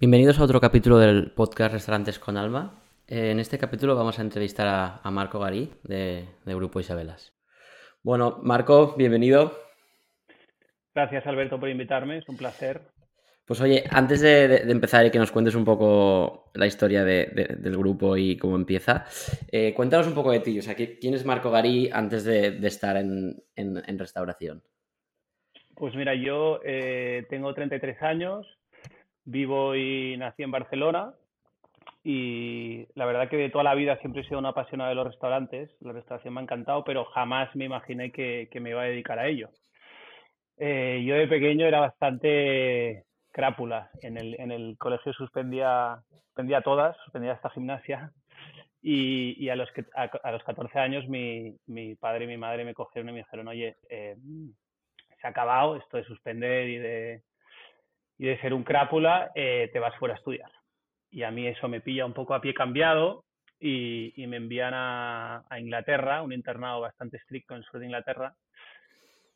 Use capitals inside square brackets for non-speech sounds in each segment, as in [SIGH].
Bienvenidos a otro capítulo del podcast Restaurantes con Alma. Eh, en este capítulo vamos a entrevistar a, Marco Garí de, Grupo Isabelas. Bueno, Marco, bienvenido. Gracias Alberto por invitarme, es un placer. Pues oye, antes de, empezar y que nos cuentes un poco la historia del grupo y cómo empieza, eh, cuéntanos un poco de ti. O sea, ¿quién es Marco Garí antes de, estar en, restauración? Pues mira, yo eh, tengo 33 años, Vivo y nací en Barcelona y la verdad que de toda la vida siempre he sido una apasionada de los restaurantes. La restauración me ha encantado, pero jamás me imaginé que, me iba a dedicar a ello. Eh, yo de pequeño era bastante crápula. En el, en el colegio suspendía, suspendía todas, suspendía esta gimnasia. Y, a, los que, a, los 14 años mi, mi, padre y mi madre me cogieron y me dijeron, oye, eh, se ha acabado esto de suspender y de, y de ser un crápula eh, te vas fuera a estudiar. Y a mí eso me pilla un poco a pie cambiado y, me envían a, Inglaterra, un internado bastante estricto en el sur de Inglaterra,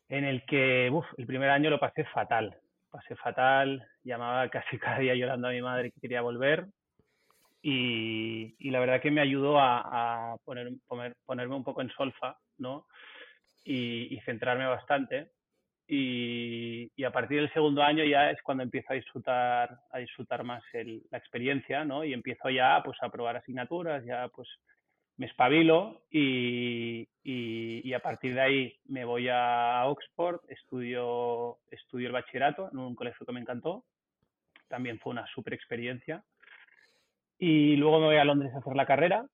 en el que el primer año lo pasé fatal. Pasé fatal, llamaba [LAUGHS] casi cada día llorando a mi madre que quería volver. Y, la verdad que me ayudó a, poner, ponerme un poco en solfa, ¿no? y centrarme bastante y, a partir del segundo año ya es cuando empiezo a disfrutar, a disfrutar más la experiencia, ¿no? Y empiezo ya pues a probar asignaturas, ya pues me espabilo y, y, a partir de ahí me voy a Oxford, estudio, estudio el bachillerato en un colegio que me encantó, también fue una super experiencia. Y luego me voy a Londres a hacer la carrera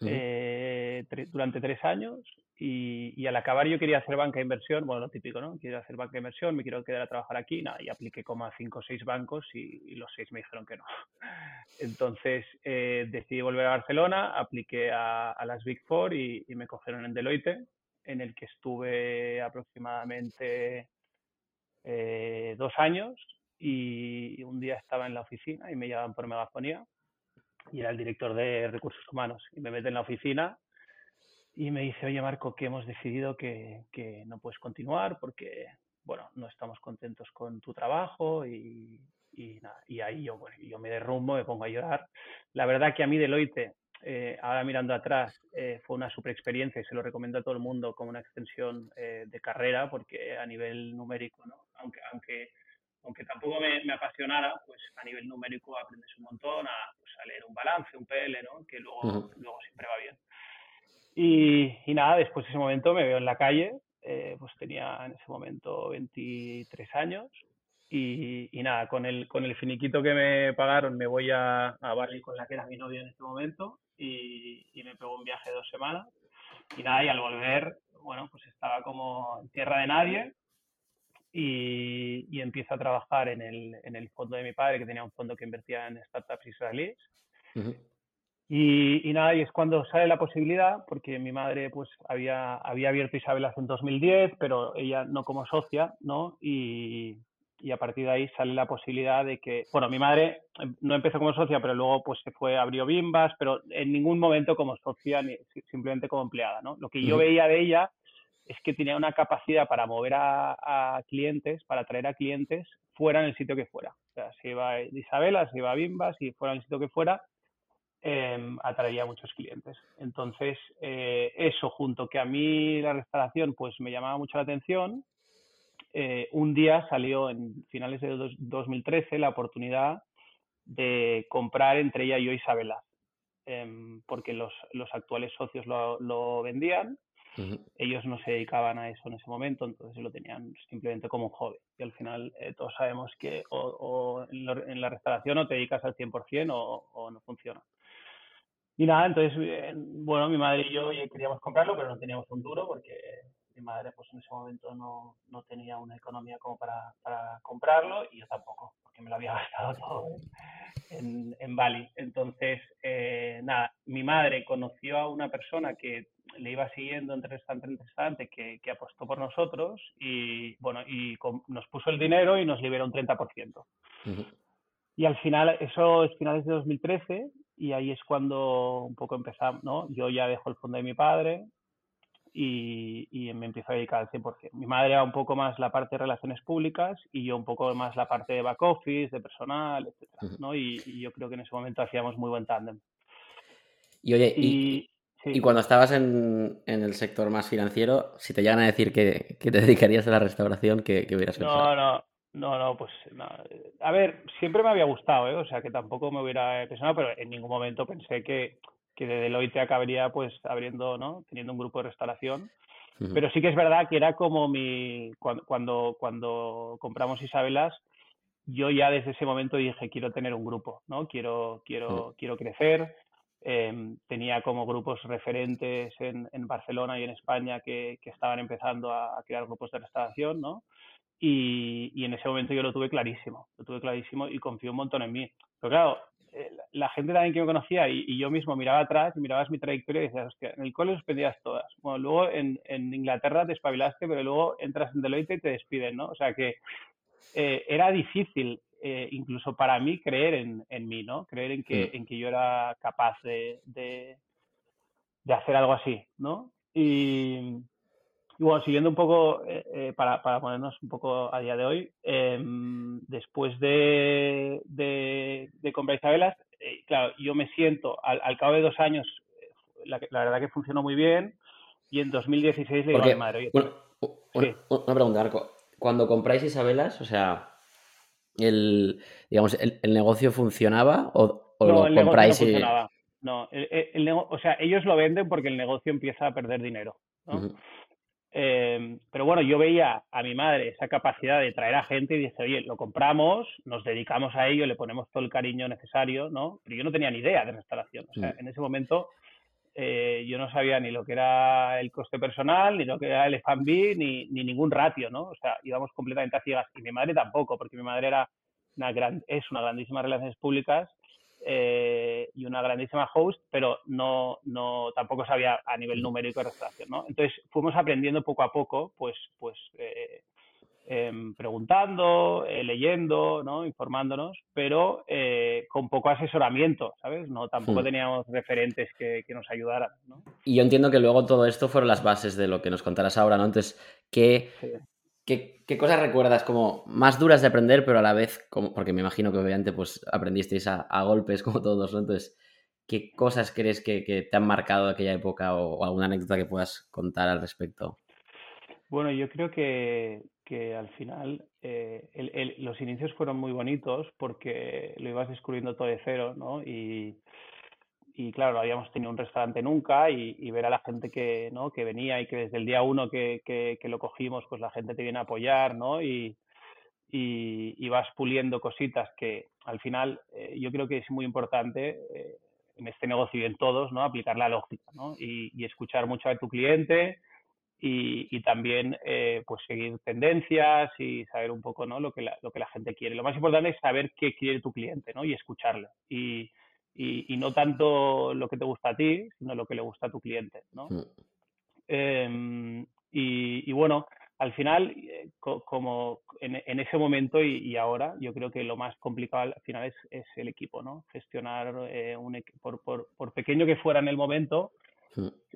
eh, durante tres años y, al acabar yo quería hacer banca de inversión, bueno, lo típico, ¿no? Quiero hacer banca de inversión, me quiero quedar a trabajar aquí, nada, y apliqué como a cinco o seis bancos y, los seis me dijeron que no. [LAUGHS] Entonces eh, decidí volver a Barcelona, apliqué a, las Big Four y, me cogieron en Deloitte, en el que estuve aproximadamente eh, dos años y un día estaba en la oficina y me llaman por megafonía y era el director de recursos humanos y me meten en la oficina y me dice, oye Marco, que hemos decidido que, que, no puedes continuar porque, bueno, no estamos contentos con tu trabajo y, y, nada, y ahí yo, bueno, yo me derrumbo, me pongo a llorar. La verdad que a mí Deloitte, eh, ahora mirando atrás, eh, fue una super experiencia y se lo recomiendo a todo el mundo como una extensión eh, de carrera porque a nivel numérico, ¿no? aunque, aunque, aunque tampoco me, me, apasionara, pues a nivel numérico aprendes un montón a, pues, a leer un balance, un PL, ¿no? que luego, luego siempre va bien. Y, nada, después de ese momento me veo en la calle, eh, pues tenía en ese momento 23 años y, nada, con el, con el finiquito que me pagaron me voy a, a Bali con la que era mi novia en ese momento y, me pegó un viaje de dos semanas y nada, y al volver, bueno, pues estaba como en tierra de nadie y, y empiezo a trabajar en el, en el fondo de mi padre, que tenía un fondo que invertía en startups israelíes. Y, nada, y es cuando sale la posibilidad, porque mi madre pues había, había abierto Isabelas en 2010, pero ella no como socia, ¿no? Y, y, a partir de ahí sale la posibilidad de que, bueno, mi madre em, no empezó como socia, pero luego pues se fue, abrió Bimbas, pero en ningún momento como socia, ni, simplemente como empleada, ¿no? Lo que yo veía de ella es que tenía una capacidad para mover a, a, clientes, para atraer a clientes fuera en el sitio que fuera. O sea, si iba a Isabela, si iba a Bimbas, si fuera en el sitio que fuera, eh, atraería a muchos clientes. Entonces, eh, eso junto que a mí la restauración pues me llamaba mucho la atención, eh, un día salió en finales de 2013 la oportunidad de comprar entre ella y yo Isabela, em, porque los, los, actuales socios lo, lo vendían, ellos no se dedicaban a eso en ese momento, entonces lo tenían simplemente como un hobby. Y al final eh, todos sabemos que o, en, la restauración o te dedicas al 100% o, o no funciona. Y nada, entonces, eh, bueno, mi madre y yo queríamos comprarlo, pero no teníamos un duro porque mi madre pues en ese momento no, no tenía una economía como para, para, comprarlo y yo tampoco, porque me lo había [LAUGHS] gastado todo en, en Bali. Entonces, eh, nada, mi madre conoció a una persona que le iba siguiendo entre restaurante en restaurante, que, que apostó por nosotros y, bueno, y nos puso el dinero y nos liberó un 30%. Y al final, eso es finales de 2013 y ahí es cuando un poco empezamos, ¿no? Yo ya dejo el fondo de mi padre y, me empiezo a dedicar al 100%. Mi madre era un poco más la parte de relaciones públicas y yo un poco más la parte de back office, de personal, etc. ¿no? Y, yo creo que en ese momento hacíamos muy buen tándem. Y oye, y, cuando estabas en, el sector más financiero, si te llegan a decir que, te [LAUGHS] dedicarías a la restauración, ¿qué, hubieras pensado? No, no, no, no, pues a ver, siempre me había gustado, ¿eh? o sea que tampoco me hubiera pensado, pero en ningún momento pensé que, que de Deloitte acabaría pues abriendo, ¿no? Teniendo un grupo de restauración. Pero sí que es verdad que era como mi, cuando, cuando, compramos Isabelas, yo ya desde ese momento dije, quiero tener un grupo, ¿no? Quiero, quiero, quiero crecer. Em, tenía como grupos referentes en, en, Barcelona y en España que, que estaban empezando a, crear grupos de restauración, ¿no? Y, y, en ese momento yo lo tuve clarísimo, lo tuve clarísimo y confío un montón en mí. Pero claro, eh, la gente también que me conocía y, yo mismo miraba atrás y mirabas mi trayectoria y decías, hostia, en el cole suspendías todas. Bueno, luego en, en, Inglaterra te espabilaste, pero luego entras en Deloitte y te despiden, ¿no? O sea que eh, era difícil, eh, incluso para mí, creer en, en, mí, ¿no? Creer en que, en que yo era capaz de, de, de hacer algo así, ¿no? Y, y bueno, siguiendo un poco, eh, eh, para, para, ponernos un poco a día de hoy, em, después de, de, de comprar Isabelas, eh, claro, yo me siento, al, al, cabo de dos años, la, la, verdad que funcionó muy bien, y en 2016 le digo a mi madre, una, una, pregunta, Marco. Cuando compráis Isabelas, o sea, el, digamos, el, el negocio funcionaba o, o no, lo compráis no funcionaba. No, el, el, o sea, ellos lo venden porque el negocio empieza a perder dinero. ¿no? Eh, pero bueno, yo veía a mi madre esa capacidad de traer a gente y dice, oye, lo compramos, nos dedicamos a ello, le ponemos todo el cariño necesario, ¿no? Pero yo no tenía ni idea de restauración. O sea, en ese momento eh, yo no sabía ni lo que era el coste personal, ni lo que era el F&B, ni, ni ningún ratio, ¿no? O sea, íbamos completamente a ciegas. Y mi madre tampoco, porque mi madre era una gran, es una grandísima relaciones públicas eh, y una grandísima host, pero no, no tampoco sabía a nivel numérico de restauración, ¿no? Entonces fuimos aprendiendo poco a poco, pues, pues eh, em, preguntando, eh, leyendo, ¿no? Informándonos, pero con poco asesoramiento, ¿sabes? No, tampoco hmm. teníamos referentes que, que, nos ayudaran, ¿no? Y yo entiendo que luego todo esto fueron las bases de lo que nos contarás ahora, ¿no? Entonces, ¿qué, ¿Qué, cosas recuerdas como más duras de aprender, pero a la vez, como, porque me imagino que obviamente pues aprendisteis a, golpes [LAUGHS] como todos, ¿no? Entonces, ¿qué cosas crees que, te han marcado de aquella época o, alguna anécdota que puedas contar al respecto? Bueno, yo creo que, al final eh, los inicios fueron muy bonitos porque lo ibas descubriendo todo de cero, ¿no? Y, y claro, no habíamos tenido un restaurante nunca y, ver a la gente que, ¿no? que venía y que desde el día uno que, que, lo cogimos, pues la gente te viene a apoyar, ¿no? Y, y, vas puliendo cositas que al final eh, yo creo que es muy importante eh, en este negocio y en todos, ¿no? Aplicar la lógica, ¿no? Y, escuchar mucho a tu cliente y, también eh, pues seguir tendencias y saber un poco, ¿no? Lo que, la, lo que la gente quiere. Lo más importante es saber qué quiere tu cliente, ¿no? Y escucharlo. Y, y, no tanto lo que te gusta a ti, sino lo que le gusta a tu cliente, ¿no? Mm. Em, y, bueno, al final, eh, como en, ese momento y, ahora, yo creo que lo más complicado al final es, el equipo, ¿no? Gestionar eh, un por, por, por, pequeño que fuera en el momento,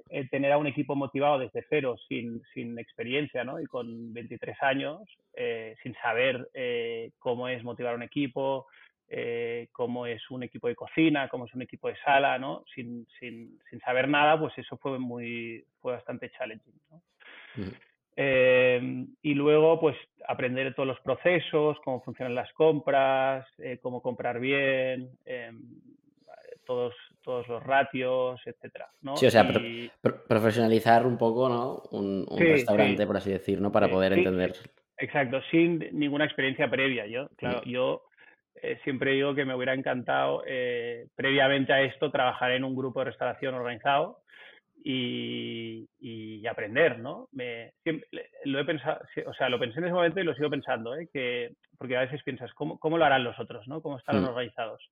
eh, tener a un equipo motivado desde cero, sin, sin experiencia, ¿no? Y con 23 años, sin saber cómo es motivar un equipo, eh, cómo es un equipo de cocina, cómo es un equipo de sala, ¿no? Sin, sin, sin saber nada, pues eso fue muy, fue bastante challenging, ¿no? eh, y luego, pues, aprender todos los procesos, cómo funcionan las compras, eh, cómo comprar bien, todos, todos los ratios, etcétera, ¿no? Sí, o sea, profesionalizar un poco, ¿no? Un, un restaurante, por así decir, ¿no? Para poder entender. Exacto, sin ninguna experiencia previa. Yo, claro, yo eh, siempre digo que me hubiera encantado, eh, previamente a esto, trabajar en un grupo de restauración organizado y, y aprender, ¿no? Me, lo he pensado, o sea, lo pensé en ese momento y lo sigo pensando, ¿eh? que, porque a veces piensas, ¿cómo, cómo lo harán los otros, ¿no? ¿Cómo estarán mm. organizados?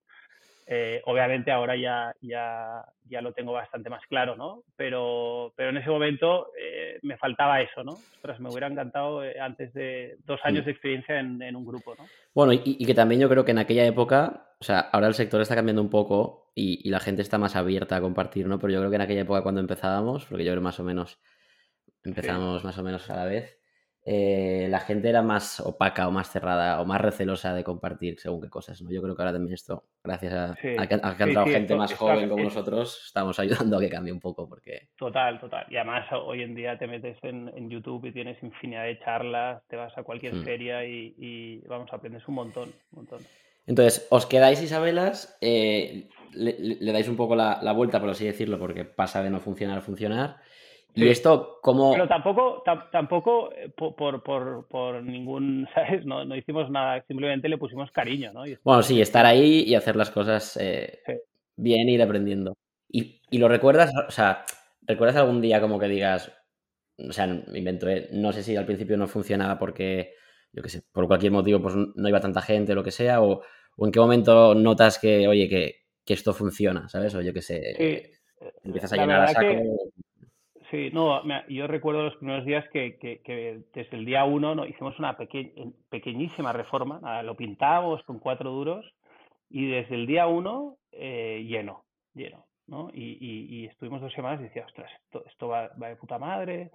Eh, obviamente ahora ya, ya, ya lo tengo bastante más claro, ¿no? Pero, pero en ese momento eh, me faltaba eso, ¿no? Ostras, me hubiera encantado eh, antes de dos años de experiencia en, en un grupo, ¿no? Bueno, y, y, que también yo creo que en aquella época, o sea, ahora el sector está cambiando un poco y, y, la gente está más abierta a compartir, ¿no? Pero yo creo que en aquella época cuando empezábamos, porque yo creo más o menos empezamos más o menos a la vez, eh, la gente era más opaca o más cerrada o más recelosa de compartir según qué cosas, ¿no? Yo creo que ahora también esto, gracias a, que, ha entrado gente más joven como nosotros, estamos ayudando a que cambie un poco porque... Total, total. Y además hoy en día te metes en, YouTube y tienes infinidad de charlas, te vas a cualquier hmm. feria y, vamos, aprendes un montón, un montón. Entonces, os quedáis Isabelas, eh, le, dais un poco la, la, vuelta, por así decirlo, porque pasa de no funcionar a funcionar. Y esto, como. Pero tampoco, tampoco eh, por, por, por, ningún, [LAUGHS] ¿sabes? No, no, hicimos nada, simplemente le pusimos cariño, ¿no? Bueno, sí, estar ahí y hacer las cosas eh, bien, ir aprendiendo. Y, y, lo recuerdas, o sea, ¿recuerdas algún día como que digas, o sea, invento, eh, no sé si al principio no funcionaba porque, yo qué sé, por cualquier motivo pues no iba tanta gente o lo que sea, o, o en qué momento notas que, oye, que, que esto funciona, ¿sabes? O yo qué sé, empiezas a llenar a saco. Sí, no, yo recuerdo los primeros días que, desde el día uno ¿no? hicimos una pequeñísima reforma, lo pintamos con cuatro duros y desde el día uno eh, lleno, lleno, ¿no? Y, estuvimos dos semanas y decía, ostras, esto, va, de puta madre,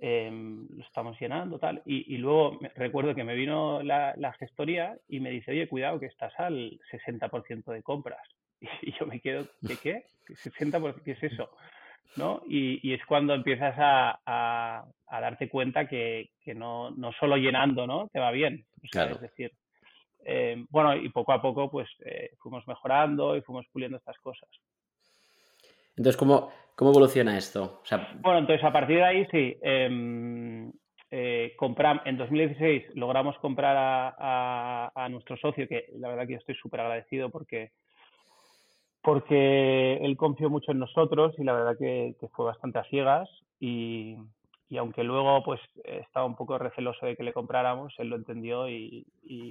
em, lo estamos llenando, tal. Y, luego recuerdo que me vino la, gestoría y me dice, oye, cuidado que estás al 60% de compras. [LAUGHS] Y, yo me quedo, ¿de qué? ¿60%? ¿Qué es eso? ¿No? Y, es cuando empiezas a, darte cuenta que, no, no, solo llenando, ¿no? Te va bien. Es decir, eh, bueno, y poco a poco pues eh, fuimos mejorando y fuimos puliendo estas cosas. Entonces, ¿cómo, cómo evoluciona esto? Bueno, entonces a partir de ahí sí. Em, eh, en 2016 logramos comprar a, a, nuestro socio, que la verdad que yo estoy súper agradecido porque porque él confió mucho en nosotros y la verdad que, fue bastante a ciegas y, aunque luego pues estaba un poco receloso de que le compráramos, él lo entendió y,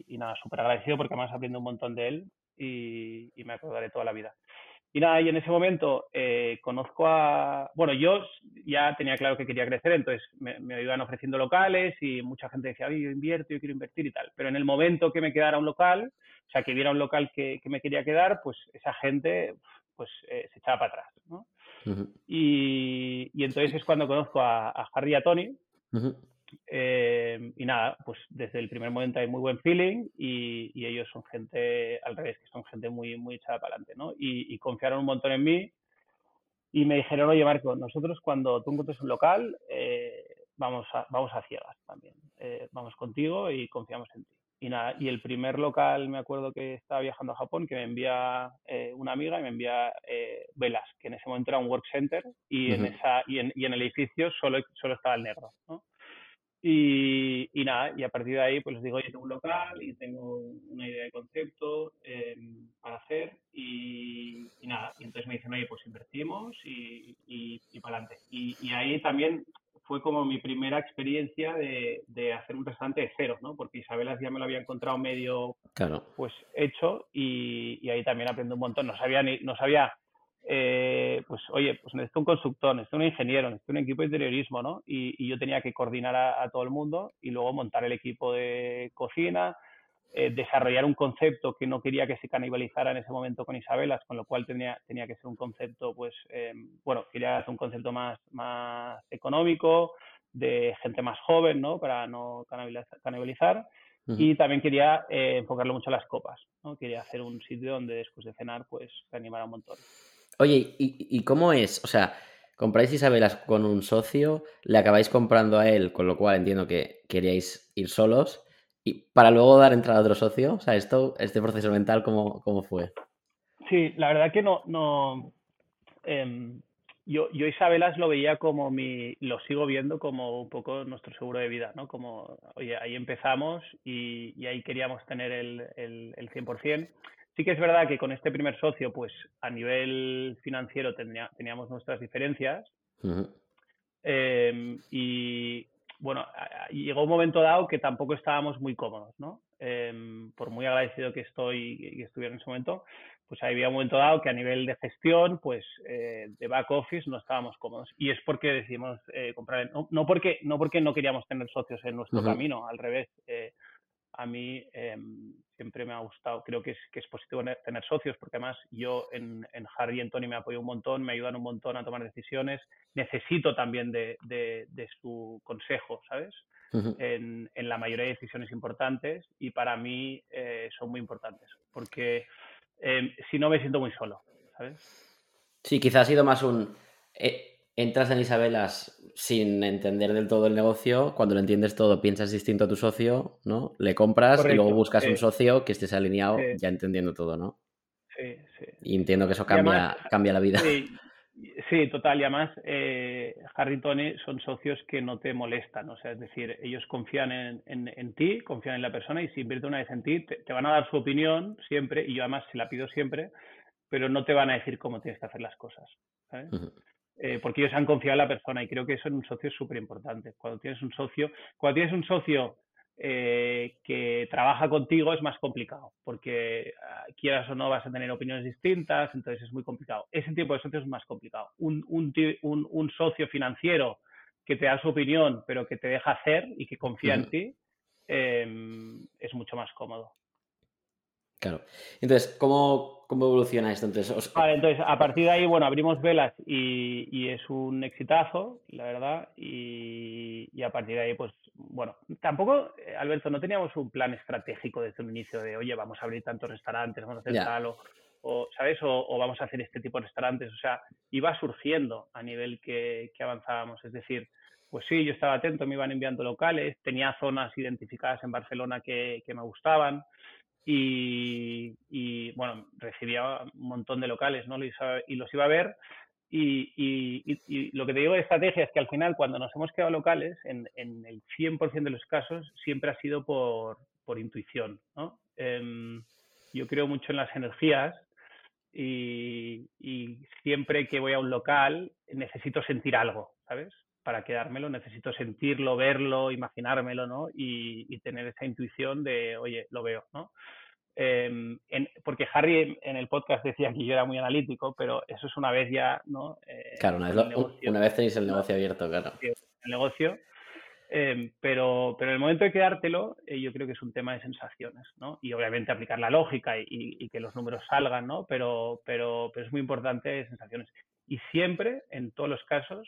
nada, súper agradecido porque además aprendido un montón de él y, me acordaré toda la vida. Y nada, y en ese momento eh, conozco a... Bueno, yo ya tenía claro que quería crecer, entonces me, iban ofreciendo locales y mucha gente decía, yo invierto, yo quiero invertir y tal. Pero en el momento que me quedara un local, o sea, que viera un local que, me quería quedar, pues esa gente pues eh, se echaba para atrás, ¿no? y, entonces es cuando conozco a, Harry y a Tony. Eh, y nada, pues desde el primer momento hay muy buen feeling y, ellos son gente, al revés, que son gente muy, muy echada para adelante, ¿no? Y, confiaron un montón en mí y me dijeron, oye Marco, nosotros cuando tú encuentres un local, eh, vamos, a, vamos a ciegas también, eh, vamos contigo y confiamos en ti. Y nada, y el primer local, me acuerdo que estaba viajando a Japón, que me envía una amiga y me envía velas, que en ese momento era un work center y, en, esa, y, en, y en el edificio solo, solo estaba el negro, ¿no? Y, y, nada, y a partir de ahí pues les digo, oye, tengo un local y tengo una idea de concepto em, para hacer y, nada, y entonces me dicen, oye, pues invertimos y, y, para adelante. Y, ahí también fue como mi primera experiencia de, de, hacer un restaurante de cero, ¿no? Porque Isabela ya me lo había encontrado medio claro. pues hecho y, ahí también aprendí un montón. No sabía ni, no sabía eh, pues oye, pues necesito un constructor, necesito un ingeniero, necesito un equipo de interiorismo, ¿no? Y, yo tenía que coordinar a, todo el mundo y luego montar el equipo de cocina, eh, desarrollar un concepto que no quería que se canibalizara en ese momento con Isabelas, con lo cual tenía, tenía que ser un concepto, pues, eh, bueno, quería hacer un concepto más, más económico, de gente más joven, ¿no? Para no canibalizar. Y también quería enfocarlo mucho a las copas, ¿no? Quería hacer un sitio donde después de cenar, pues, se animara un montón. Oye, ¿y, cómo es? O sea, compráis Isabelas con un socio, le acabáis comprando a él, con lo cual entiendo que queríais ir solos, y para luego dar entrada a otro socio. O sea, esto, este proceso mental, ¿cómo, cómo fue? Sí, la verdad que no, no. Em, yo, yo Isabelas lo veía como mi, lo sigo viendo como un poco nuestro seguro de vida, ¿no? Como, oye, ahí empezamos y, ahí queríamos tener el, el, el 100%. Sí que es verdad que con este primer socio, pues a nivel financiero teníamos nuestras diferencias. Em, y bueno, llegó un momento dado que tampoco estábamos muy cómodos, ¿no? Em, por muy agradecido que estoy y estuviera en ese momento, pues había un momento dado que a nivel de gestión, pues eh, de back office no estábamos cómodos. Y es porque decidimos eh, comprar, no, porque, no porque no queríamos tener socios en nuestro camino, al revés. A mí em, siempre me ha gustado, creo que es, que es positivo tener socios, porque además yo en, en, Harry y en Tony me apoyo un montón, me ayudan un montón a tomar decisiones, necesito también de, de, su consejo, ¿sabes? en, en, la mayoría de decisiones importantes y para mí eh, son muy importantes, porque em, si no me siento muy solo, ¿sabes? Sí, quizás ha sido más un... Eh, entras en Isabelas sin entender del todo el negocio, cuando lo entiendes todo piensas distinto a tu socio, ¿no? Le compras y luego buscas un socio que estés alineado ya entendiendo todo, ¿no? Sí, sí. Y entiendo que eso cambia, cambia la vida. Sí, total. Y además, eh, Harry y Tony son socios que no te molestan. O sea, es decir, ellos confían en, en, ti, confían en la persona y si invierte una vez en ti, te, van a dar su opinión siempre. Y yo además se la pido siempre, pero no te van a decir cómo tienes que hacer las cosas. ¿sabes? Eh, porque ellos han confiado en la persona y creo que eso en un socio es súper importante. Cuando tienes un socio, cuando tienes un socio eh, que trabaja contigo es más complicado, porque ah, quieras o no vas a tener opiniones distintas, entonces es muy complicado. Ese tipo de socios es más complicado. Un, un, un, socio financiero que te da su opinión, pero que te deja hacer y que confía en ti, em, es mucho más cómodo. Claro. Entonces, ¿cómo, cómo evoluciona esto? Entonces, Vale, entonces, a partir de ahí, bueno, abrimos velas y, y es un exitazo, la verdad, y, y, a partir de ahí, pues, bueno, tampoco, eh, Alberto, no teníamos un plan estratégico desde un inicio de, oye, vamos a abrir tantos restaurantes, vamos a hacer tal, o, o, ¿sabes? O, o, vamos a hacer este tipo de restaurantes, o sea, iba surgiendo a nivel que, que avanzábamos, es decir, pues sí, yo estaba atento, me iban enviando locales, tenía zonas identificadas en Barcelona que, que me gustaban, y, bueno, recibía un montón de locales, ¿no? Y los iba a ver. Y, lo que te digo de estrategia es que al final, cuando nos hemos quedado locales, en, el 100% de los casos, siempre ha sido por, por intuición, ¿no? Em, yo creo mucho en las energías y, siempre que voy a un local necesito sentir algo, ¿sabes? Para quedármelo, necesito sentirlo, verlo, imaginármelo, ¿no? Y, y tener esa intuición de, oye, lo veo, ¿no? Em, porque Harry en el podcast decía que yo era muy analítico, pero eso es una vez ya, ¿no? Eh, claro, una vez, tenéis el negocio abierto, claro. El negocio. Em, pero, pero en el momento de quedártelo, eh, yo creo que es un tema de sensaciones, ¿no? Y obviamente aplicar la lógica y, que los números salgan, ¿no? Pero, pero, pero es muy importante sensaciones. Y siempre, en todos los casos,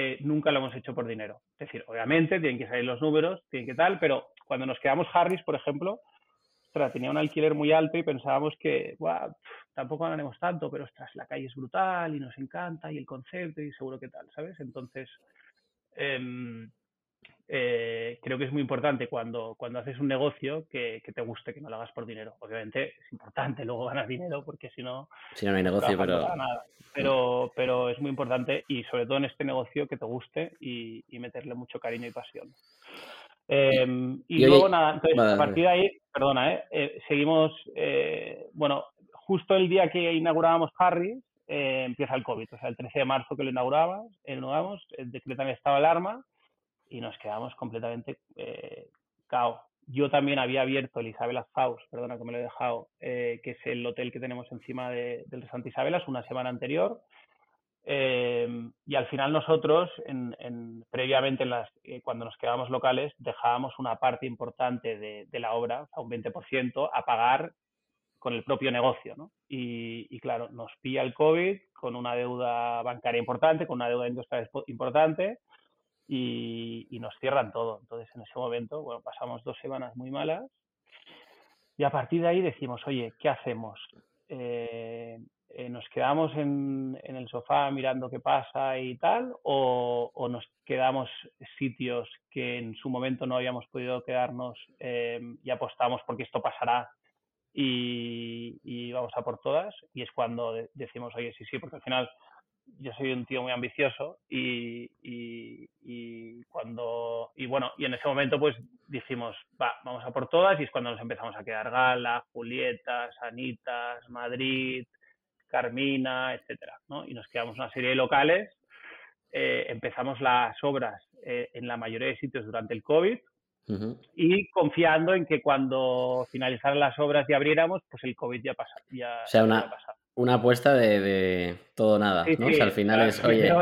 eh, nunca lo hemos hecho por dinero. Es decir, obviamente tienen que salir los números, tienen que tal, pero cuando nos quedamos Harris, por ejemplo, tenía un alquiler muy alto y pensábamos que, tampoco ganaremos tanto, pero ostras, la calle es brutal y nos encanta y el concepto y seguro que tal, ¿sabes? Entonces, em, eh, creo que es muy importante cuando, cuando haces un negocio que, te guste, que no lo hagas por dinero. Obviamente es importante [LAUGHS] luego ganar dinero porque si no... Si no, hay negocio, pero... pero... Pero es muy importante y sobre todo en este negocio que te guste y meterle mucho cariño y pasión. Em, y, luego nada, entonces a partir de ahí, perdona, ¿eh? eh seguimos, eh, bueno, justo el día que inaugurábamos Harry, eh, empieza el COVID, o sea, el 13 de marzo que lo inauguramos, inauguramos decretan el estado de alarma y nos quedamos completamente eh, cao. Yo también había abierto el Isabela House, perdona que me lo he dejado, que es el hotel que tenemos encima del restaurante Isabelas, una semana anterior. Em, y al final nosotros, en, previamente en las, eh, cuando nos quedábamos locales, dejábamos una parte importante de, la obra, o sea, un 20%, a pagar con el propio negocio. ¿no? Y, claro, nos pilla el COVID con una deuda bancaria importante, con una deuda industrial importante y, nos cierran todo. Entonces, en ese momento, bueno, pasamos dos semanas muy malas y a partir de ahí decimos, oye, ¿qué hacemos? Eh, eh, nos quedamos en, en, el sofá mirando qué pasa y tal, o, nos quedamos sitios que en su momento no habíamos podido quedarnos eh, y apostamos porque esto pasará y, vamos a por todas. Y es cuando decimos, oye, sí, sí, porque al final yo soy un tío muy ambicioso y, y, y, cuando y bueno y en ese momento pues dijimos va vamos a por todas y es cuando nos empezamos a quedar Gala Julieta Sanitas Madrid Carmina, etcétera, ¿no? Y nos quedamos una serie de locales. Eh, empezamos las obras eh, en la mayoría de sitios durante el COVID y confiando en que cuando finalizaran las obras y abriéramos, pues el COVID ya pasa. Ya, o sea, una, una apuesta de, de todo nada, ¿no? o sea, al final es, oye,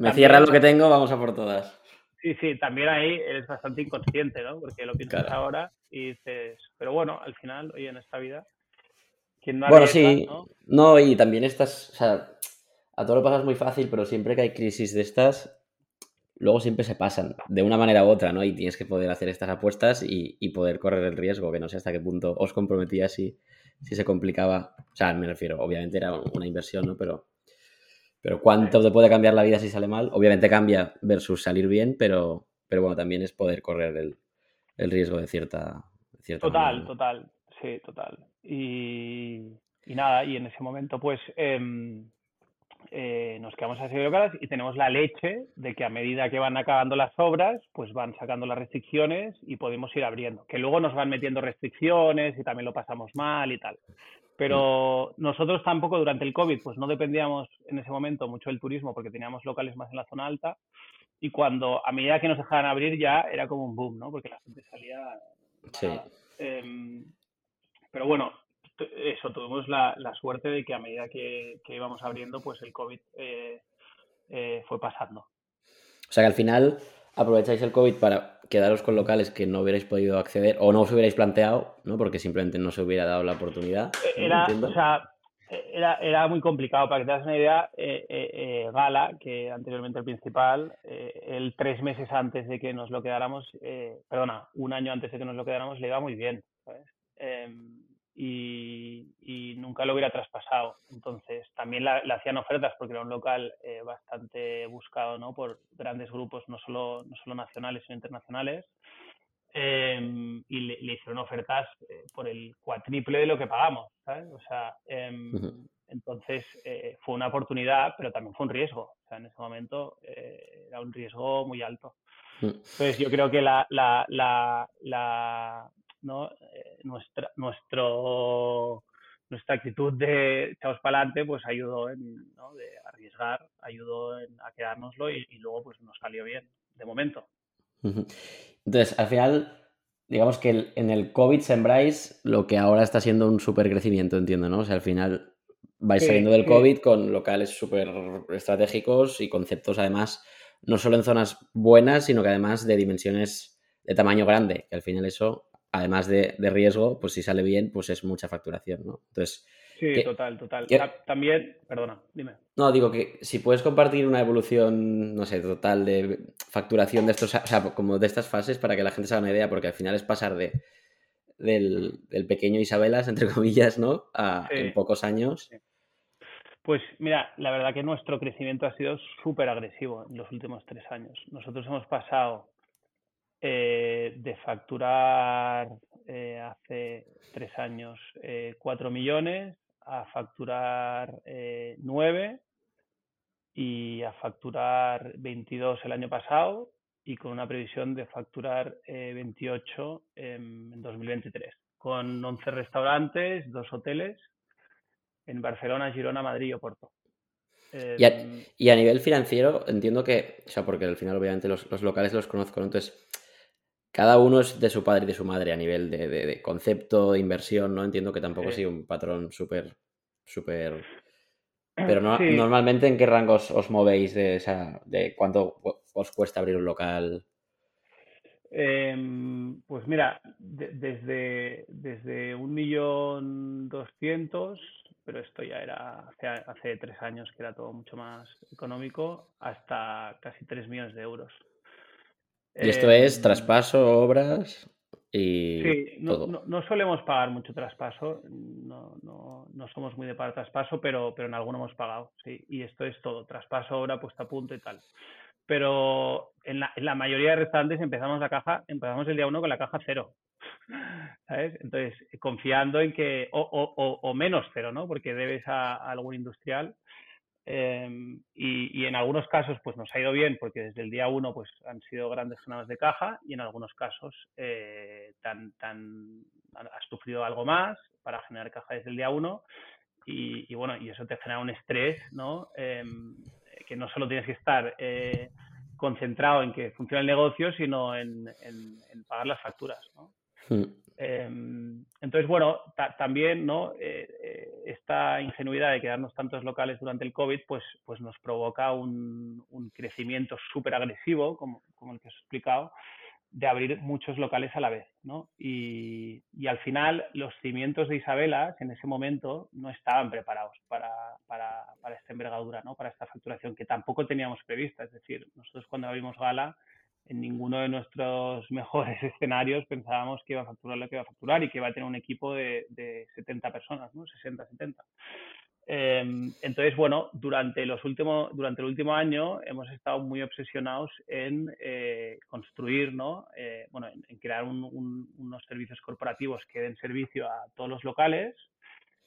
me cierra lo que tengo, vamos a por todas. Sí, sí, también ahí eres bastante inconsciente, ¿no? Porque lo piensas ahora y dices, pero bueno, al final, oye, en esta vida, ¿quién no Bueno, sí, ¿no? y también estás, o sea, a todo lo pasas muy fácil, pero siempre que hay crisis de estas, luego siempre se pasan, de una manera u otra, ¿no? Y tienes que poder hacer estas apuestas y, poder correr el riesgo, que no sé hasta qué punto os comprometía si, si se complicaba, o sea, me refiero, obviamente era una inversión, ¿no? Pero pero cuánto te puede cambiar la vida si sale mal. Obviamente cambia versus salir bien, pero, pero bueno, también es poder correr el, riesgo de cierta, Total, total, sí, total. Y, nada, y en ese momento pues em, eh, nos quedamos así de y tenemos la leche de que a medida que van acabando las obras, pues van sacando las restricciones y podemos ir abriendo. Que luego nos van metiendo restricciones y también lo pasamos mal y tal. Pero nosotros tampoco durante el COVID, pues no dependíamos en ese momento mucho del turismo porque teníamos locales más en la zona alta. Y cuando, a medida que nos dejaban abrir, ya era como un boom, ¿no? Porque la gente salía. Sí. Em, pero bueno, eso, tuvimos la, suerte de que a medida que, íbamos abriendo, pues el COVID eh, eh, fue pasando. O sea que al final aprovecháis el COVID para quedaros con locales que no hubierais podido acceder o no os hubierais planteado, ¿no? Porque simplemente no se hubiera dado la oportunidad. Era, o sea, era, era, muy complicado. Para que te das una idea, eh, eh, eh, Gala, que anteriormente el principal, el tres meses antes de que nos lo quedáramos, perdona, un año antes de que nos lo quedáramos, le iba muy bien. ¿sabes? Em, y, nunca lo hubiera traspasado. Entonces, también le hacían ofertas porque era un local eh, bastante buscado ¿no? por grandes grupos, no solo, no solo nacionales, sino internacionales. Em, y le, hicieron ofertas eh, por el cuatriple de lo que pagamos, ¿sabes? O sea, em, entonces eh, fue una oportunidad, pero también fue un riesgo. O sea, en ese momento era un riesgo muy alto. Mm. Entonces yo creo que la, la, la, ¿no? Eh, nuestra, nuestro, nuestra actitud de echados para adelante pues ayudó en de arriesgar, ayudó en, a quedárnoslo y, luego pues nos salió bien, de momento. Entonces, al final, digamos que en el COVID sembráis lo que ahora está siendo un súper crecimiento, entiendo, ¿no? O sea, al final vais saliendo del COVID con locales súper estratégicos y conceptos además, no solo en zonas buenas, sino que además de dimensiones de tamaño grande, que al final eso además de, riesgo, pues si sale bien, pues es mucha facturación, ¿no? Entonces. Sí, total, total. También, perdona, dime. No, digo que si puedes compartir una evolución, no sé, total de facturación de estos, o sea, como de estas fases para que la gente se haga una idea, porque al final es pasar de del, pequeño Isabelas, entre comillas, ¿no? A, en pocos años. Pues mira, la verdad que nuestro crecimiento ha sido súper agresivo en los últimos tres años. Nosotros hemos pasado eh, de facturar eh, hace tres años eh, 4 millones a facturar 9 eh, y a facturar 22 el año pasado y con una previsión de facturar 28 en 2023, con 11 restaurantes, dos hoteles en Barcelona, Girona, Madrid y Oporto. Y a, em, y a, nivel financiero, entiendo que, o sea, porque al final obviamente los, los locales los conozco, entonces cada uno es de su padre y de su madre a nivel de, concepto, de inversión, ¿no? Entiendo que tampoco sí. un patrón súper, súper... Pero no, normalmente en qué rangos os movéis de, esa, de cuánto os cuesta abrir un local. Em, pues mira, desde, desde un millón doscientos, pero esto ya era hace, hace tres años que era todo mucho más económico, hasta casi tres millones de euros. Y esto es em, traspaso, obras y. Sí, no, No, solemos pagar mucho traspaso, no, no, somos muy de pagar traspaso, pero, pero en alguno hemos pagado, sí. Y esto es todo, traspaso, obra, puesta a punto y tal. Pero en la, en la mayoría de restaurantes empezamos la caja, empezamos el día uno con la caja cero. ¿Sabes? Entonces, confiando en que, o, o, o, menos cero, ¿no? Porque debes a algún industrial Em, y, en algunos casos pues nos ha ido bien porque desde el día uno pues han sido grandes jornadas de caja y en algunos casos eh, tan, tan, has sufrido algo más para generar caja desde el día uno y, bueno, y eso te genera un estrés, ¿no? Em, que no solo tienes que estar eh, concentrado en que funcione el negocio, sino en, pagar las facturas, ¿no? Hmm. Em, entonces, bueno, también, ¿no? Eh, esta ingenuidad de quedarnos tantos locales durante el COVID, pues, pues nos provoca un, un crecimiento súper agresivo, como, como el que os he explicado, de abrir muchos locales a la vez, ¿no? Y, y, al final los cimientos de Isabela en ese momento no estaban preparados para, para, para, esta envergadura, ¿no? Para esta facturación que tampoco teníamos prevista. Es decir, nosotros cuando abrimos Gala, en ninguno de nuestros [LAUGHS] mejores escenarios pensábamos que iba a facturar lo que iba a facturar y que iba a tener un equipo de, de 70 personas, ¿no? 60, 70. Eh, entonces, bueno, durante, los últimos, durante el último año hemos estado muy obsesionados en eh, construir, ¿no? Eh, bueno, en, crear un, un, unos servicios corporativos que den servicio a todos los locales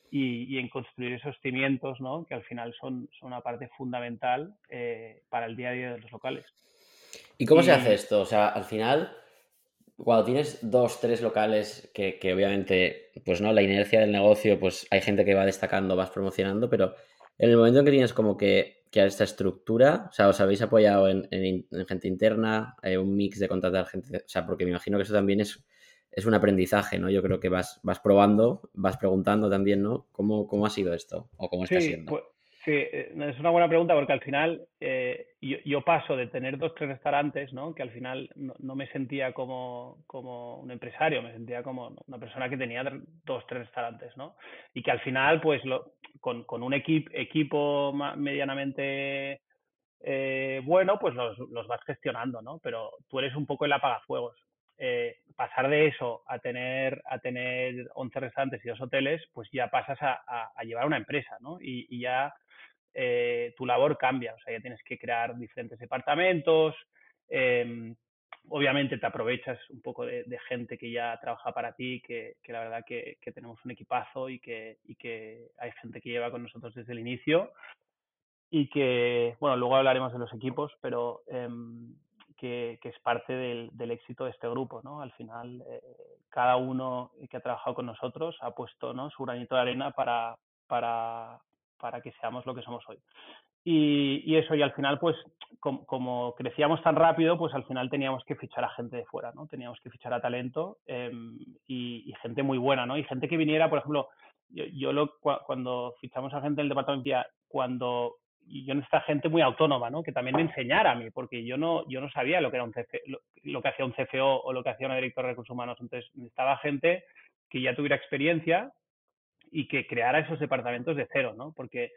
y, y en construir esos cimientos, ¿no? Que al final son, son una parte fundamental eh, para el día a día de los locales. ¿Y cómo y... se hace esto? O sea, al final cuando tienes dos, tres locales que, que, obviamente, pues no, la inercia del negocio, pues hay gente que va destacando, vas promocionando, pero en el momento en que tienes como que, que esta estructura, o sea, os habéis apoyado en, en, en gente interna, eh, un mix de contratar gente, o sea, porque me imagino que eso también es, es un aprendizaje, ¿no? Yo creo que vas, vas probando, vas preguntando también, ¿no? ¿Cómo, cómo ha sido esto? ¿O cómo está sí, siendo? Pues, Sí, eh, es una buena pregunta porque al final eh, yo, yo, paso de tener dos, tres restaurantes, ¿no? que al final no, me sentía como, como un empresario, me sentía como una persona que tenía dos, tres restaurantes, ¿no? Y que al final, pues lo, con, con un equip, equipo medianamente eh, bueno, pues los, los, vas gestionando, ¿no? Pero tú eres un poco el apagafuegos. Eh, pasar de eso a tener, a tener 11 restaurantes y dos hoteles, pues ya pasas a, a, a llevar una empresa, ¿no? Y, y ya eh, tu labor cambia, o sea, ya tienes que crear diferentes departamentos, eh, obviamente te aprovechas un poco de, gente que ya trabaja para ti, que, la verdad que, que, tenemos un equipazo y que, y que hay gente que lleva con nosotros desde el inicio y que, bueno, luego hablaremos de los equipos, pero eh, que, es parte del, éxito de este grupo, ¿no? Al final, eh, cada uno que ha trabajado con nosotros ha puesto ¿no? su granito de arena para, para que seamos lo que somos hoy. Y, y eso, y al final, pues, com, como crecíamos tan rápido, pues al final teníamos que fichar a gente de fuera, ¿no? Teníamos que fichar a talento eh, y, y, gente muy buena, ¿no? Y gente que viniera, por ejemplo, yo, yo lo, cuando fichamos a gente del departamento, cuando yo necesitaba gente muy autónoma, ¿no? Que también me enseñara a mí, porque yo no, yo no sabía lo que era un CFO, lo, lo, que hacía un CFO o lo que hacía una directora de recursos humanos. Entonces necesitaba gente que ya tuviera experiencia y que creara esos departamentos de cero, ¿no? Porque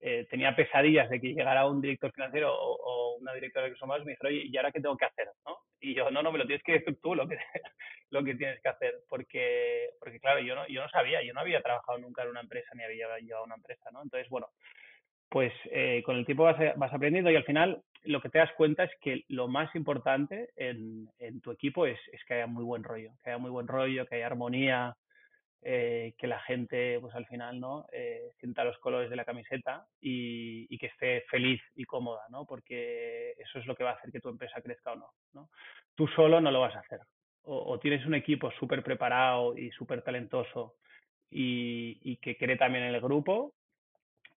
eh, tenía pesadillas de que llegara un director financiero o, una directora de recursos y me dijera, oye, ¿y ahora qué tengo que hacer? ¿no? Y yo, no, no, me lo tienes que decir tú lo que, [LAUGHS] lo que tienes que hacer, porque, porque claro, yo no, yo no sabía, yo no había trabajado nunca en una empresa ni había llevado una empresa, ¿no? Entonces, bueno, pues eh, con el tiempo vas, vas, aprendiendo y al final lo que te das cuenta es que lo más importante en, en tu equipo es, es, que haya muy buen rollo, que haya muy buen rollo, que haya armonía, eh, que la gente pues al final no eh, sienta los colores de la camiseta y, que esté feliz y cómoda, ¿no? Porque eso es lo que va a hacer que tu empresa crezca o no, ¿no? Tú solo no lo vas a hacer. O, o tienes un equipo súper preparado y súper talentoso y, y que cree también en el grupo,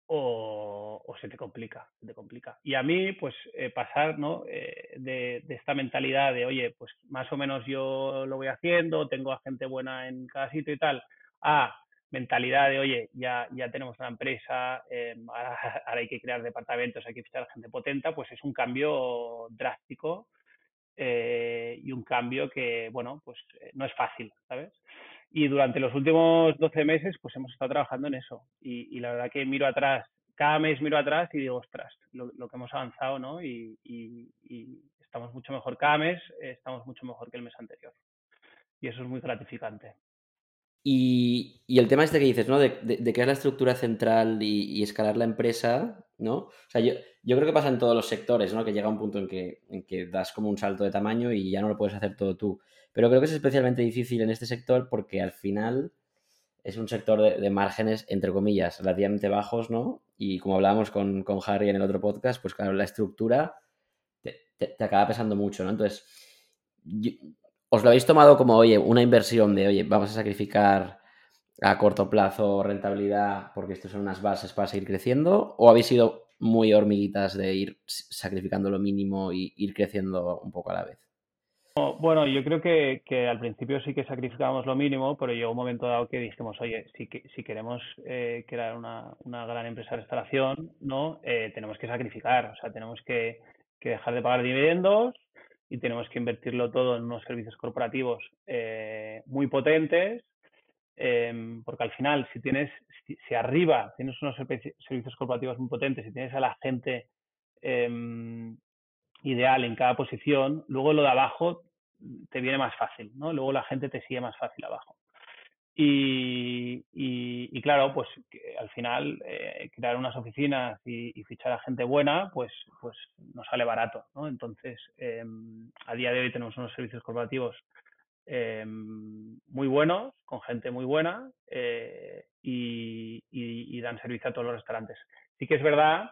o, se te complica, se te complica. Y a mí, pues, eh, pasar, ¿no? Eh, de, de, esta mentalidad de, oye, pues más o menos yo lo voy haciendo, tengo a gente buena en cada sitio y tal, a mentalidad de, oye, ya, ya tenemos una empresa, eh, [LAUGHS] ahora, hay que crear departamentos, hay que fichar gente potente, pues es un cambio drástico eh, y un cambio que, bueno, pues eh, no es fácil, ¿sabes? Y durante los últimos 12 meses, pues hemos estado trabajando en eso. Y, y la verdad que miro atrás, cada mes miro atrás y digo, ostras, lo, que hemos avanzado, ¿no? Y, y, y, estamos mucho mejor cada mes, estamos mucho mejor que el mes anterior. Y eso es muy gratificante. Y, y el tema este que dices, ¿no? De, de, de crear la estructura central y, y, escalar la empresa, ¿no? O sea, yo, yo creo que pasa en todos los sectores, ¿no? Que llega un punto en que, en que das como un salto de tamaño y ya no lo puedes hacer todo tú. Pero creo que es especialmente difícil en este sector porque al final es un sector de, márgenes, entre comillas, relativamente bajos, ¿no? Y como hablábamos con, con Harry en el otro podcast, pues claro, la estructura te, acaba pesando mucho, ¿no? Entonces, os lo habéis tomado como, oye, una inversión de, oye, vamos a sacrificar a corto plazo rentabilidad porque estos son unas bases para seguir creciendo? ¿O habéis sido muy hormiguitas de ir sacrificando lo mínimo y ir creciendo un poco a la vez? Bueno, yo creo que, que, al principio sí que sacrificábamos lo mínimo, pero llegó un momento dado que dijimos, oye, si, si queremos eh, crear una, gran empresa de restauración, ¿no? Eh, tenemos que sacrificar, o sea, tenemos que, dejar de pagar dividendos y tenemos que invertirlo todo en unos servicios corporativos eh, muy potentes, em, porque al final, si tienes, si, si, arriba tienes unos servicios corporativos muy potentes, si tienes a la gente em, ideal en cada posición, luego lo de abajo te viene más fácil, ¿no? Luego la gente te sigue más fácil abajo. Y, claro, pues al final eh, crear unas oficinas y, fichar a gente buena, pues, pues nos sale barato, ¿no? Entonces, em, a día de hoy tenemos unos servicios corporativos em, muy buenos, con gente muy buena eh, y, y dan servicio a todos los restaurantes. Sí que es verdad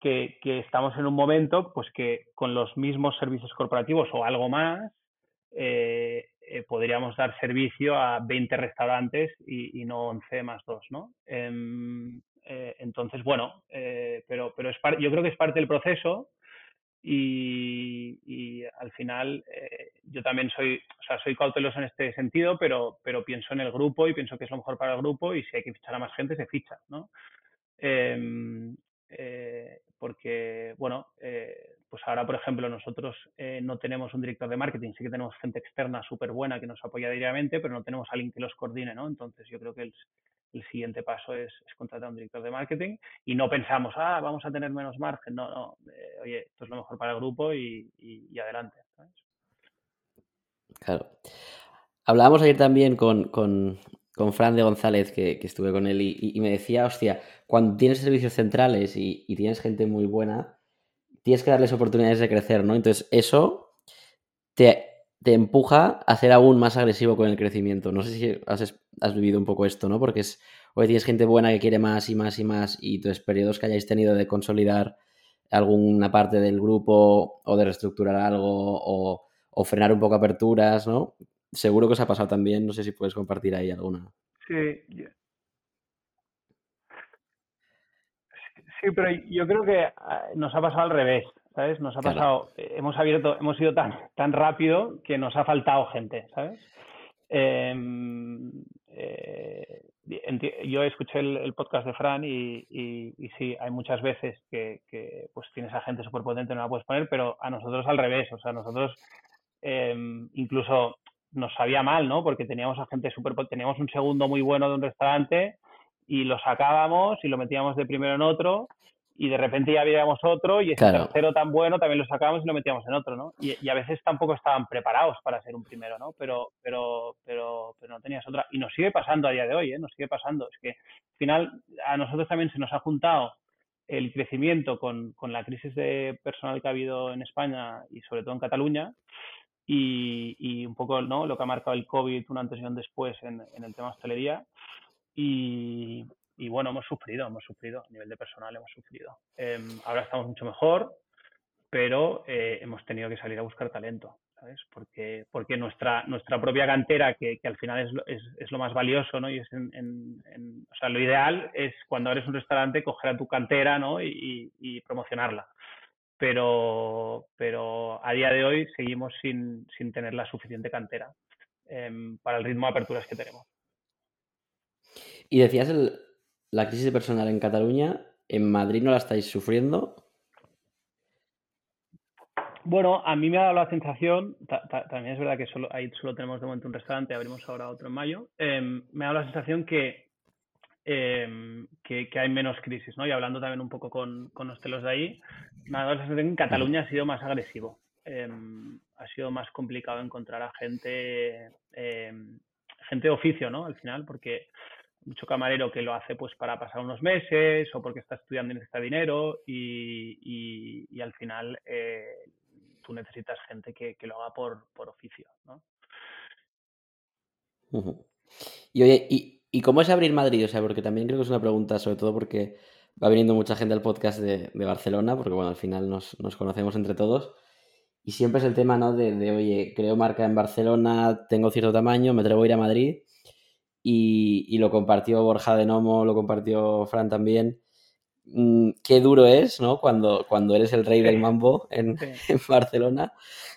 que, estamos en un momento pues que con los mismos servicios corporativos o algo más eh, eh, podríamos dar servicio a 20 restaurantes y, no 11 más 2, ¿no? Em, eh, entonces, bueno, pero, pero es yo creo que es parte del proceso y, al final yo también soy, o sea, soy cauteloso en este sentido, pero, pero pienso en el grupo y pienso que es lo mejor para el grupo y si hay que fichar a más gente, se ficha, ¿no? Em, eh, porque, bueno, eh, pues ahora, por ejemplo, nosotros eh, no tenemos un director de marketing, sí que tenemos gente externa súper buena que nos apoya diariamente, pero no tenemos alguien que los coordine, ¿no? Entonces yo creo que el, siguiente paso es, contratar a un director de marketing y no pensamos, ah, vamos a tener menos margen, no, no, oye, esto es lo mejor para el grupo y, adelante, Claro. Hablábamos ayer también con, con, con Fran de González, que, estuve con él, y, me decía, hostia, cuando tienes servicios centrales y, tienes gente muy buena, tienes que darles oportunidades de crecer, ¿no? Entonces, eso te, empuja a ser aún más agresivo con el crecimiento. No sé si has, vivido un poco esto, ¿no? Porque es, hoy tienes gente buena que quiere más y más y más, y entonces periodos que hayáis tenido de consolidar alguna parte del grupo o de reestructurar algo o, o frenar un poco aperturas, ¿no? Seguro que os ha pasado también, no sé si puedes compartir ahí alguna. Sí, sí, pero yo creo que ah, nos ha pasado al revés, ¿sabes? Nos ha pasado, eh, hemos abierto, hemos ido tan, tan rápido que nos ha faltado gente, ¿sabes? Em, eh, yo escuché el, podcast de Fran y, y, sí, hay muchas veces que, pues tienes a gente súper potente, no la puedes poner, pero a nosotros al revés, o sea, nosotros em, incluso nos sabía mal, ¿no? Porque teníamos a gente súper... Teníamos un segundo muy bueno de un restaurante y lo sacábamos y lo metíamos de primero en otro y de repente ya veíamos otro y ese tercero tan bueno también lo sacábamos y lo metíamos en otro, ¿no? Y, a veces tampoco estaban preparados para ser un primero, ¿no? Pero, pero, pero, pero no tenías otra. Y nos sigue pasando a día de hoy, ¿eh? Nos sigue pasando. Es que al final a nosotros también se nos ha juntado el crecimiento con, con la crisis de personal que ha habido en España y sobre todo en Cataluña y, un poco ¿no? lo que ha marcado el COVID un antes y un después en, el tema hostelería. Y, bueno, hemos sufrido, hemos sufrido, a nivel de personal hemos sufrido. Em, ahora estamos mucho mejor, pero eh, hemos tenido que salir a buscar talento, ¿sabes? Porque, porque nuestra, nuestra propia cantera, que, al final es lo, es, es, lo más valioso, ¿no? Y es en, o sea, lo ideal es cuando eres un restaurante coger a tu cantera, ¿no? Y, y promocionarla pero, pero a día de hoy seguimos sin, sin tener la suficiente cantera em, para el ritmo de aperturas que tenemos. Y decías el, la crisis personal en Cataluña, ¿en Madrid no la estáis sufriendo? Bueno, a mí me ha dado la sensación, también es verdad que solo, ahí solo tenemos de momento un restaurante, abrimos ahora otro en mayo, em, me ha dado la sensación que, em, que, hay menos crisis, ¿no? Y hablando también un poco con, con los telos de ahí, en Cataluña ha sido más agresivo. Em, ha sido más complicado encontrar a gente, em, gente de oficio, ¿no? Al final, porque mucho camarero que lo hace pues para pasar unos meses o porque está estudiando y necesita dinero y, y, al final eh, tú necesitas gente que, que lo haga por, por oficio, ¿no? Y oye, ¿y, ¿y cómo es abrir Madrid? O sea, porque también creo que es una pregunta, sobre todo porque va viniendo mucha gente al podcast de, Barcelona, porque bueno, al final nos, conocemos entre todos. Y siempre es el tema, ¿no? De, oye, creo marca en Barcelona, tengo cierto tamaño, me atrevo a ir a Madrid. Y, lo compartió Borja de Nomo, lo compartió Fran también. mm, qué duro es, ¿no? Cuando, cuando eres el rey del mambo [LAUGHS] en, Barcelona,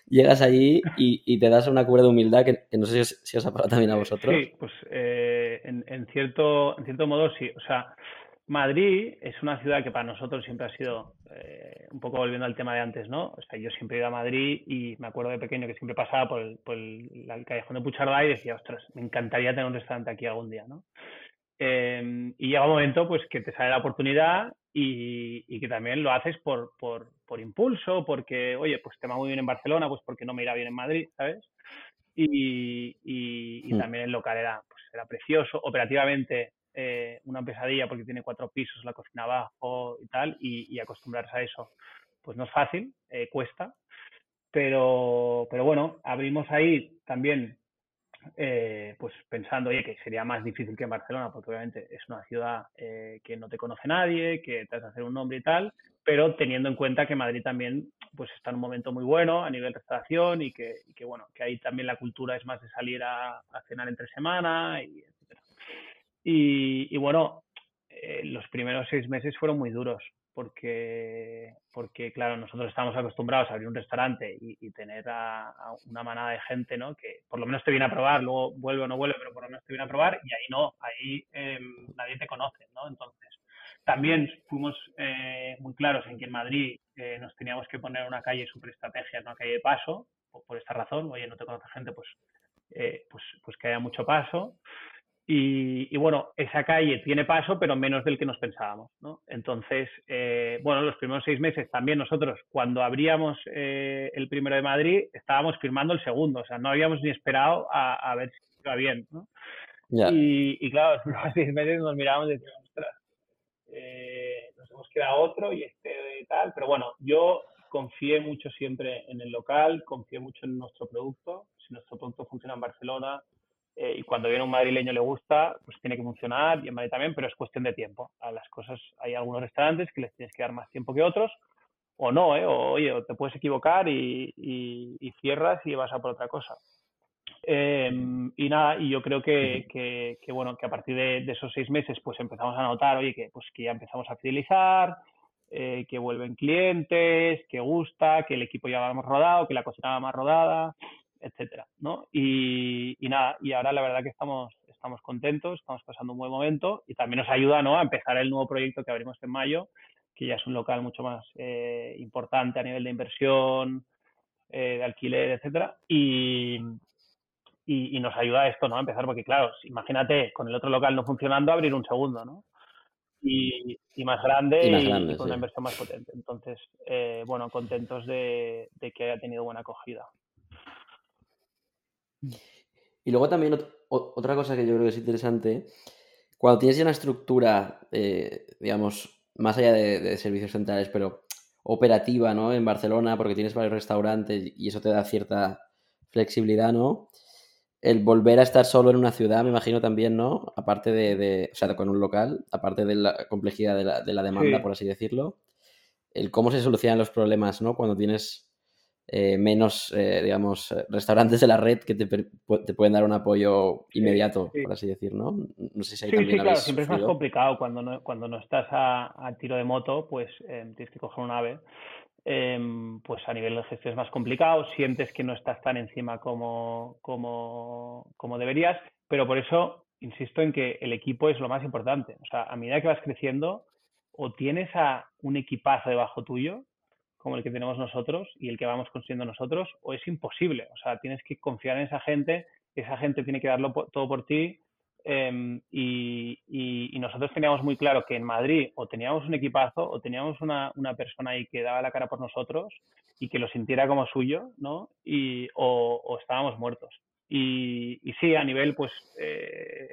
llegas allí y, te das una cura de humildad que, no sé si os, ha pasado también a vosotros. Sí, pues eh, en, cierto, en cierto modo sí. O sea, Madrid es una ciudad que para nosotros siempre ha sido, eh, un poco volviendo al tema de antes, ¿no? O sea, yo siempre ido a Madrid y me acuerdo de pequeño que siempre pasaba por el, callejón de Puchardá y decía, ostras, me encantaría tener un restaurante aquí algún día, ¿no? Em, y llega un momento pues que te sale la oportunidad y, y que también lo haces por, por, por, impulso, porque, oye, pues te va muy bien en Barcelona, pues porque no me irá bien en Madrid, ¿sabes? Y, y, mm. también el local era, pues, era precioso, operativamente eh, una pesadilla porque tiene cuatro pisos, la cocina abajo y tal, y, acostumbrarse a eso, pues no es fácil, eh, cuesta, pero, pero bueno, abrimos ahí también, eh, pues pensando, oye, que sería más difícil que en Barcelona, porque obviamente es una ciudad que no te conoce nadie, que te has de hacer un nombre y tal, pero teniendo en cuenta que Madrid también pues está en un momento muy bueno a nivel restauración y que, bueno, que ahí también la cultura es más de salir a, a cenar entre semana y y, bueno, eh, los primeros seis meses fueron muy duros porque, porque claro, nosotros estamos acostumbrados a abrir un restaurante y, tener a, una manada de gente, ¿no? Que por lo menos te viene a probar, luego vuelve o no vuelve, pero por lo menos te viene a probar y ahí no, ahí em, nadie te conoce, ¿no? Entonces, también fuimos eh, muy claros en que en Madrid eh, nos teníamos que poner una calle super estrategia, una calle de paso, por, por, esta razón, oye, no te conoce gente, pues, pues, pues que haya mucho paso. Y, bueno, esa calle tiene paso, pero menos del que nos pensábamos. ¿no? Entonces, eh, bueno, los primeros seis meses también nosotros, cuando abríamos eh, el primero de Madrid, estábamos firmando el segundo, o sea, no habíamos ni esperado a, ver si iba bien. ¿no? Y, claro, [LAUGHS] los primeros seis meses nos mirábamos y decíamos, eh, nos hemos quedado otro y este y tal, pero bueno, yo confié mucho siempre en el local, confié mucho en nuestro producto. Si nuestro producto funciona en Barcelona, eh, y cuando viene un madrileño le gusta, pues tiene que funcionar y en Madrid también, pero es cuestión de tiempo. A las cosas hay algunos restaurantes que les tienes que dar más tiempo que otros, o no, ¿eh? o oye, te puedes equivocar y, cierras y vas a por otra cosa. Em, y nada, y yo creo que, que, que bueno, que a partir de, de, esos seis meses, pues empezamos a notar, oye, que, pues, que ya empezamos a fidelizar, eh, que vuelven clientes, que gusta, que el equipo ya va más rodado, que la cocina va más rodada etcétera, ¿no? Y, nada, y ahora la verdad que estamos, estamos contentos, estamos pasando un buen momento y también nos ayuda, ¿no? A empezar el nuevo proyecto que abrimos en mayo, que ya es un local mucho más eh, importante a nivel de inversión, eh, de alquiler, etcétera, y, y, nos ayuda esto, ¿no? A empezar, porque claro, imagínate, con el otro local no funcionando, abrir un segundo, ¿no? Y, más grande y, con una inversión más potente. Entonces, eh, bueno, contentos de, de que haya tenido buena acogida. Y luego también otra cosa que yo creo que es interesante, cuando tienes ya una estructura, eh, digamos, más allá de, servicios centrales, pero operativa, ¿no? En Barcelona, porque tienes varios restaurantes y eso te da cierta flexibilidad, ¿no? El volver a estar solo en una ciudad, me imagino también, ¿no? Aparte de, o sea, con un local, aparte de la complejidad de la, de la demanda, por así decirlo, el cómo se solucionan los problemas, ¿no? Cuando tienes eh, menos, eh, digamos, eh, restaurantes de la red que te, te pueden dar un apoyo inmediato, por así decir, ¿no? No sé si hay sí, sí, claro, siempre es más complicado cuando no, cuando no estás a, tiro de moto, pues tienes que coger un ave. Em, pues a nivel de gestión es más complicado, sientes que no estás tan encima como, como, como deberías, pero por eso insisto en que el equipo es lo más importante. O sea, a medida que vas creciendo, o tienes a un equipazo debajo tuyo, como el que tenemos nosotros y el que vamos consiguiendo nosotros, o es imposible. O sea, tienes que confiar en esa gente, esa gente tiene que darlo todo por ti. Em, y, nosotros teníamos muy claro que en Madrid o teníamos un equipazo o teníamos una, persona ahí que daba la cara por nosotros y que lo sintiera como suyo, ¿no? Y, o, estábamos muertos. Y, sí, a nivel, pues, eh,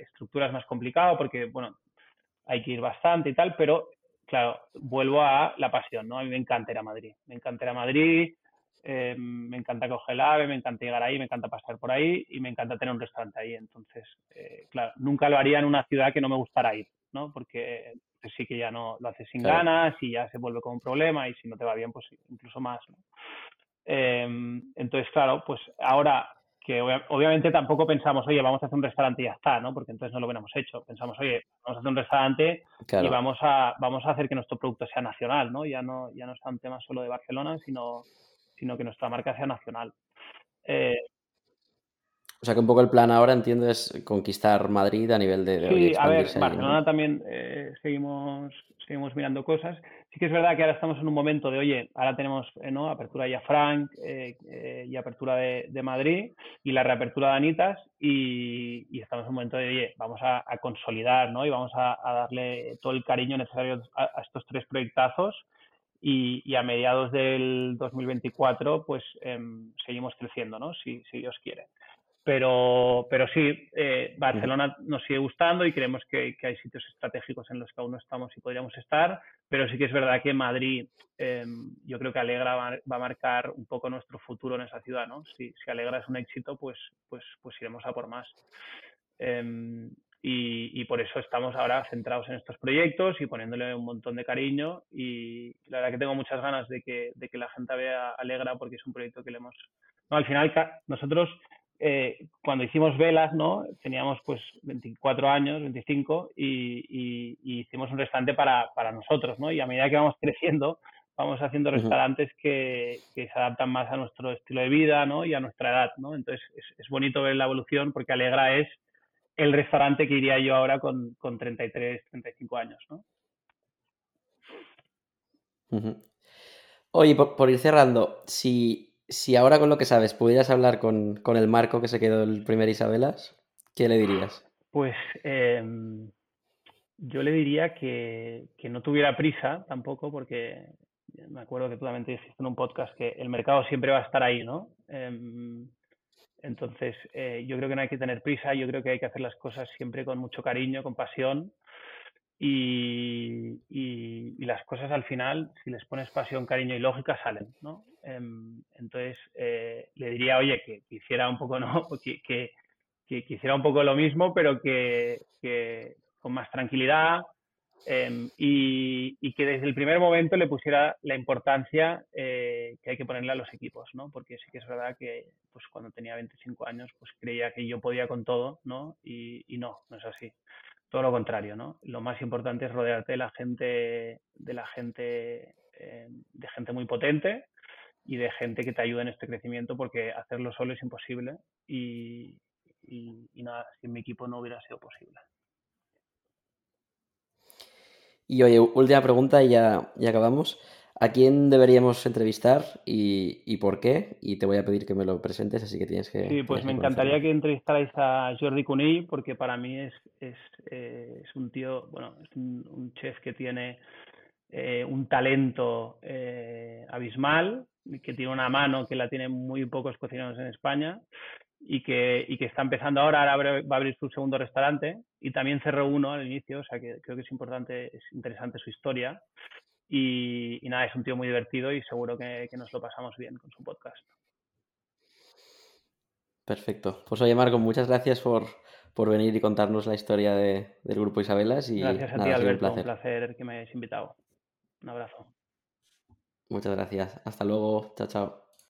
estructura es más complicado porque, bueno, hay que ir bastante y tal, pero claro, vuelvo a la pasión, ¿no? A mí me encanta Madrid. Me encanta ir a Madrid, eh, me encanta coger el ave, me encanta llegar ahí, me encanta pasar por ahí y me encanta tener un restaurante ahí. Entonces, eh, claro, nunca lo haría en una ciudad que no me gustara ir, ¿no? Porque sí que ya no lo haces sin ganas y ya se vuelve como un problema y si no te va bien, pues incluso más, ¿no? Em, entonces, claro, pues ahora que obviamente tampoco pensamos, oye, vamos a hacer un restaurante y ya está, ¿no? Porque entonces no lo hubiéramos hecho. Pensamos, oye, vamos a hacer un restaurante y vamos a, vamos a hacer que nuestro producto sea nacional, ¿no? Ya no, ya no está un tema solo de Barcelona, sino, sino que nuestra marca sea nacional. Eh, o sea que un poco el plan ahora, entiendo, es conquistar Madrid a nivel de... sí, a ver, Barcelona también eh, seguimos, seguimos mirando cosas. Sí que es verdad que ahora estamos en un momento de, oye, ahora tenemos eh, ¿no? apertura ya Frank eh, y apertura de, Madrid y la reapertura de Anitas y, estamos en un momento de, oye, vamos a, consolidar ¿no? y vamos a, darle todo el cariño necesario a, estos tres proyectazos y, a mediados del 2024 pues em, seguimos creciendo, ¿no? Si, si Dios quiere. Pero, pero sí, eh, Barcelona nos sigue gustando y creemos que, hay sitios estratégicos en los que aún no estamos y podríamos estar, pero sí que es verdad que Madrid, em, yo creo que Alegra va, a marcar un poco nuestro futuro en esa ciudad, ¿no? Si, si Alegra es un éxito, pues, pues, pues iremos a por más. Em, y, por eso estamos ahora centrados en estos proyectos y poniéndole un montón de cariño y la verdad que tengo muchas ganas de que, de que la gente vea Alegra porque es un proyecto que le hemos... No, al final nosotros eh, cuando hicimos velas, ¿no? Teníamos pues 24 años, 25 y, hicimos un restaurante para, para, nosotros, ¿no? Y a medida que vamos creciendo, vamos haciendo restaurantes que, que, se adaptan más a nuestro estilo de vida, ¿no? Y a nuestra edad, ¿no? Entonces es, es, bonito ver la evolución porque Alegra es el restaurante que iría yo ahora con, con 33, 35 años, ¿no? Oye, por ir cerrando, si si ahora con lo que sabes pudieras hablar con, el Marco que se quedó el primer Isabelas, ¿qué le dirías? Pues em, yo le diría que, no tuviera prisa tampoco, porque me acuerdo que tú también dijiste en un podcast que el mercado siempre va a estar ahí, ¿no? Em, entonces, eh, yo creo que no hay que tener prisa, yo creo que hay que hacer las cosas siempre con mucho cariño, con pasión. Y, las cosas al final, si les pones pasión, cariño y lógica, salen, ¿no? Em, entonces, eh, le diría, oye, que, hiciera un poco, [LAUGHS] ¿no? Que, que, un poco lo mismo, pero que, con más tranquilidad em, y, y, que desde el primer momento le pusiera la importancia eh, que hay que ponerle a los equipos, ¿no? Porque sí que es verdad que pues cuando tenía 25 años pues creía que yo podía con todo, ¿no? Y, y no, no es así. Todo lo contrario, ¿no? Lo más importante es rodearte de la gente, de la gente, em, de gente muy potente, y de gente que te ayude en este crecimiento porque hacerlo solo es imposible y, nada, sin mi equipo no hubiera sido posible. Y oye, última pregunta y ya, ya acabamos. ¿A quién deberíamos entrevistar y, por qué? Y te voy a pedir que me lo presentes, así que tienes que... Sí, pues me encantaría que entrevistarais a Jordi Cunill porque para mí es, es, eh, es un tío, bueno, es un, chef que tiene eh, un talento eh, abismal, que tiene una mano que la tienen muy pocos cocineros en España y que, y que está empezando ahora, ahora va a abrir su segundo restaurante y también cerró uno al inicio, o sea que creo que es importante, es interesante su historia y, nada, es un tío muy divertido y seguro que, nos lo pasamos bien con su podcast. Perfecto. Pues oye Marco, muchas gracias por, por venir y contarnos la historia de, del grupo Isabelas. Y gracias a ti Alberto, un placer que me hayas invitado. Un abrazo. Muchas gracias. Hasta luego. Chao, chao.